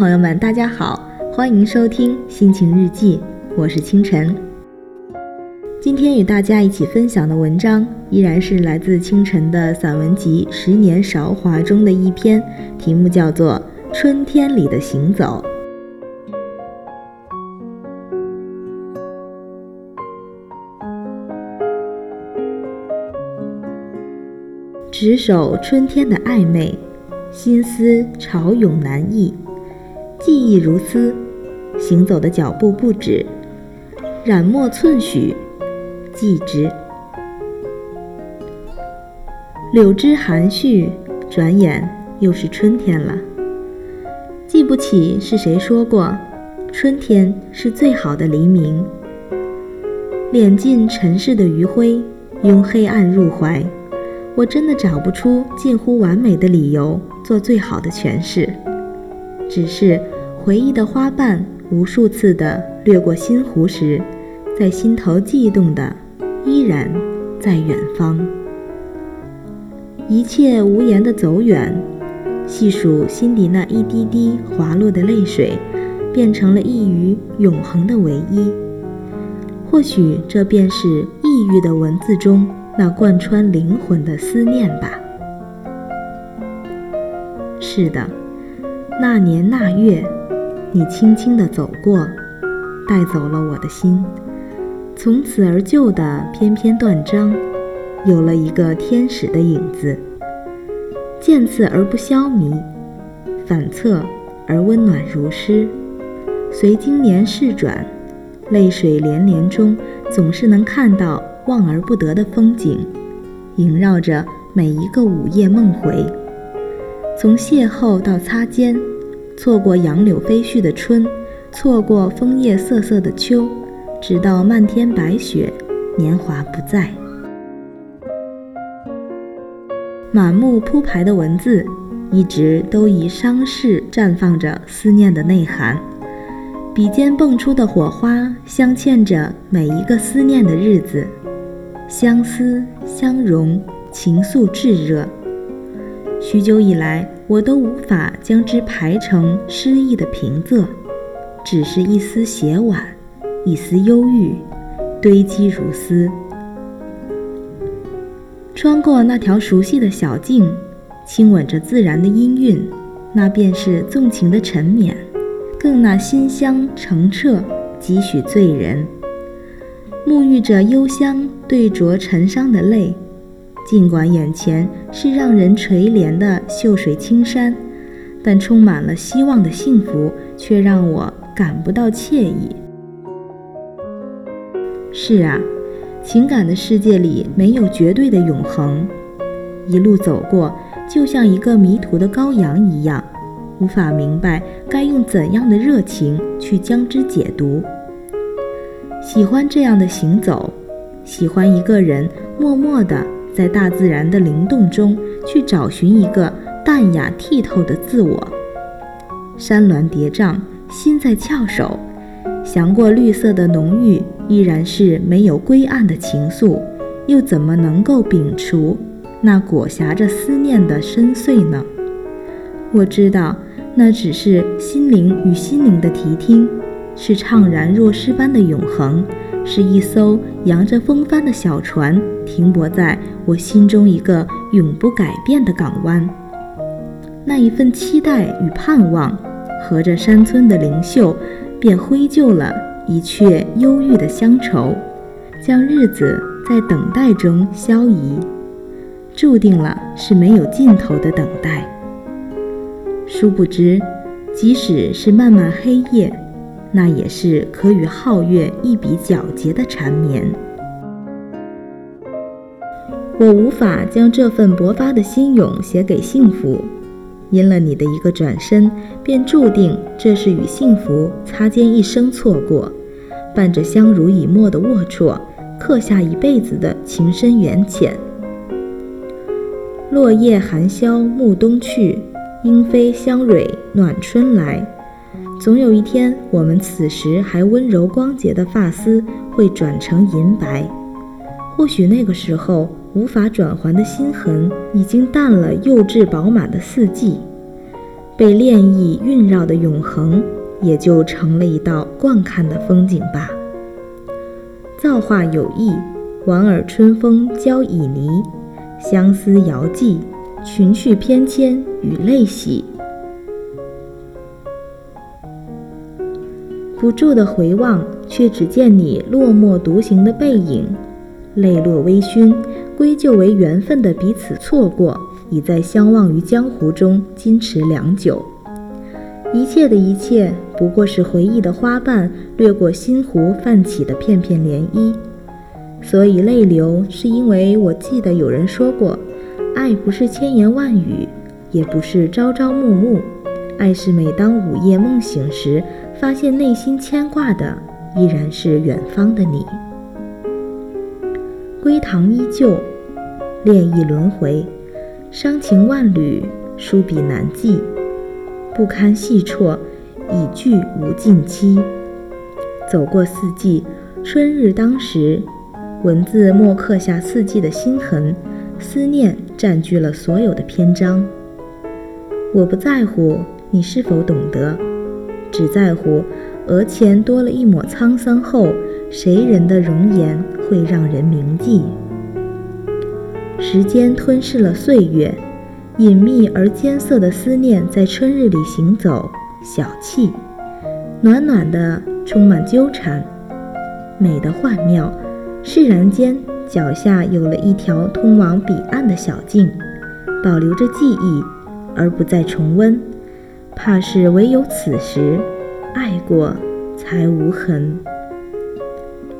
朋友们，大家好，欢迎收听心情日记，我是清晨。今天与大家一起分享的文章依然是来自清晨的散文集《十年韶华》中的一篇，题目叫做《春天里的行走》。执手春天的暧昧，心思潮涌难抑，记忆如丝，行走的脚步不止，染墨寸许，记之。柳枝含蓄，转眼又是春天了。记不起是谁说过，春天是最好的黎明。敛尽尘世的余晖，拥黑暗入怀。我真的找不出近乎完美的理由做最好的诠释，只是回忆的花瓣无数次的掠过心湖时，在心头悸动的依然在远方。一切无言的走远，细数心底那一滴滴滑落的泪水，变成了一隅永恒的唯一。或许这便是抑郁的文字中。那贯穿灵魂的思念吧。是的，那年那月，你轻轻地走过，带走了我的心。从此而就的翩翩断章，有了一个天使的影子。渐次而不消弭，反侧而温暖如诗。随经年逝转，泪水连连中，总是能看到。望而不得的风景，萦绕着每一个午夜梦回。从邂逅到擦肩，错过杨柳飞絮的春，错过枫叶瑟瑟的秋，直到漫天白雪，年华不再。满目铺排的文字，一直都以伤势绽放着思念的内涵。笔尖蹦出的火花，镶嵌着每一个思念的日子。相思相融，情愫炙热。许久以来，我都无法将之排成诗意的平仄，只是一丝斜婉，一丝忧郁，堆积如丝。穿过那条熟悉的小径，亲吻着自然的音韵，那便是纵情的沉湎，更那馨香澄澈，几许醉人。沐浴着幽香，对酌沉伤的泪。尽管眼前是让人垂怜的秀水青山，但充满了希望的幸福却让我感不到惬意。是啊，情感的世界里没有绝对的永恒。一路走过，就像一个迷途的羔羊一样，无法明白该用怎样的热情去将之解读。喜欢这样的行走，喜欢一个人默默的在大自然的灵动中去找寻一个淡雅剔透的自我。山峦叠嶂，心在翘首，翔过绿色的浓郁，依然是没有归岸的情愫，又怎么能够摒除那裹挟着思念的深邃呢？我知道，那只是心灵与心灵的提听。是怅然若失般的永恒，是一艘扬着风帆的小船，停泊在我心中一个永不改变的港湾。那一份期待与盼望，合着山村的灵秀，便挥就了一阙忧郁的乡愁，将日子在等待中消移，注定了是没有尽头的等待。殊不知，即使是漫漫黑夜。那也是可与皓月一比皎洁的缠绵。我无法将这份勃发的心涌写给幸福，因了你的一个转身，便注定这是与幸福擦肩一生错过，伴着相濡以沫的龌龊，刻下一辈子的情深缘浅。落叶寒宵暮冬去，莺飞香蕊暖春来。总有一天，我们此时还温柔光洁的发丝会转成银白。或许那个时候，无法转还的心痕已经淡了幼稚饱满的四季。被恋意晕绕的永恒，也就成了一道惯看的风景吧。造化有意，莞尔春风交旖旎，相思遥寄，群去偏跹与泪洗。不住的回望，却只见你落寞独行的背影，泪落微醺，归咎为缘分的彼此错过，已在相忘于江湖中矜持良久。一切的一切，不过是回忆的花瓣掠过心湖泛起的片片涟漪。所以泪流，是因为我记得有人说过，爱不是千言万语，也不是朝朝暮暮，爱是每当午夜梦醒时。发现内心牵挂的依然是远方的你，归堂依旧，恋意轮回，伤情万缕，书笔难记，不堪细啜，已句无尽期。走过四季，春日当时，文字默刻下四季的心痕，思念占据了所有的篇章。我不在乎你是否懂得。只在乎额前多了一抹沧桑后，谁人的容颜会让人铭记？时间吞噬了岁月，隐秘而艰涩的思念在春日里行走，小憩，暖暖的，充满纠缠，美的幻妙。释然间，脚下有了一条通往彼岸的小径，保留着记忆，而不再重温。怕是唯有此时，爱过才无痕。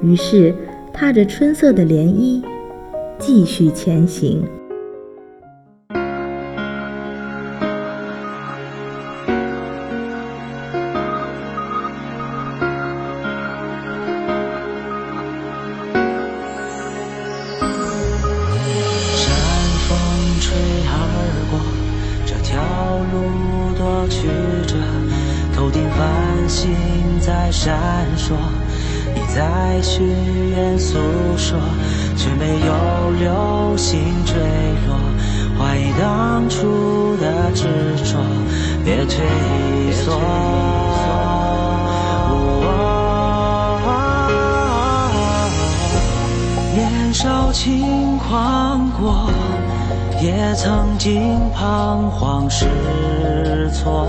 于是，踏着春色的涟漪，继续前行。闪烁，你在许愿诉说，却没有流星坠落。怀疑当初的执着，别退缩。年少轻狂过，也曾经彷徨失措，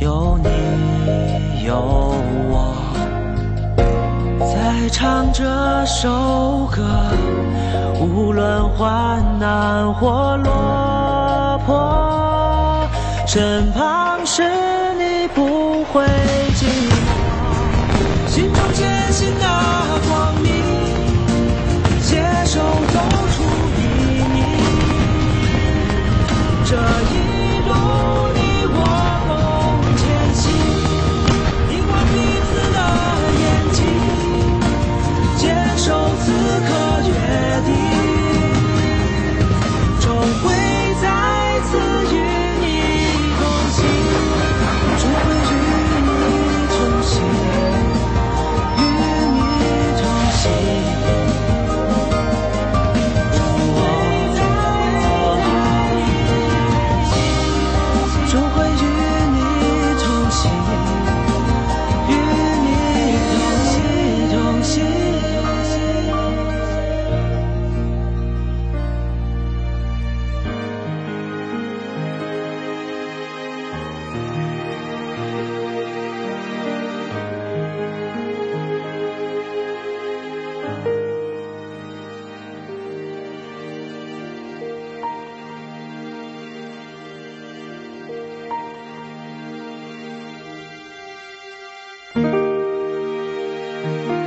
有你。有我在唱这首歌，无论患难或落魄，身旁是你不会寂寞，心中坚信那心那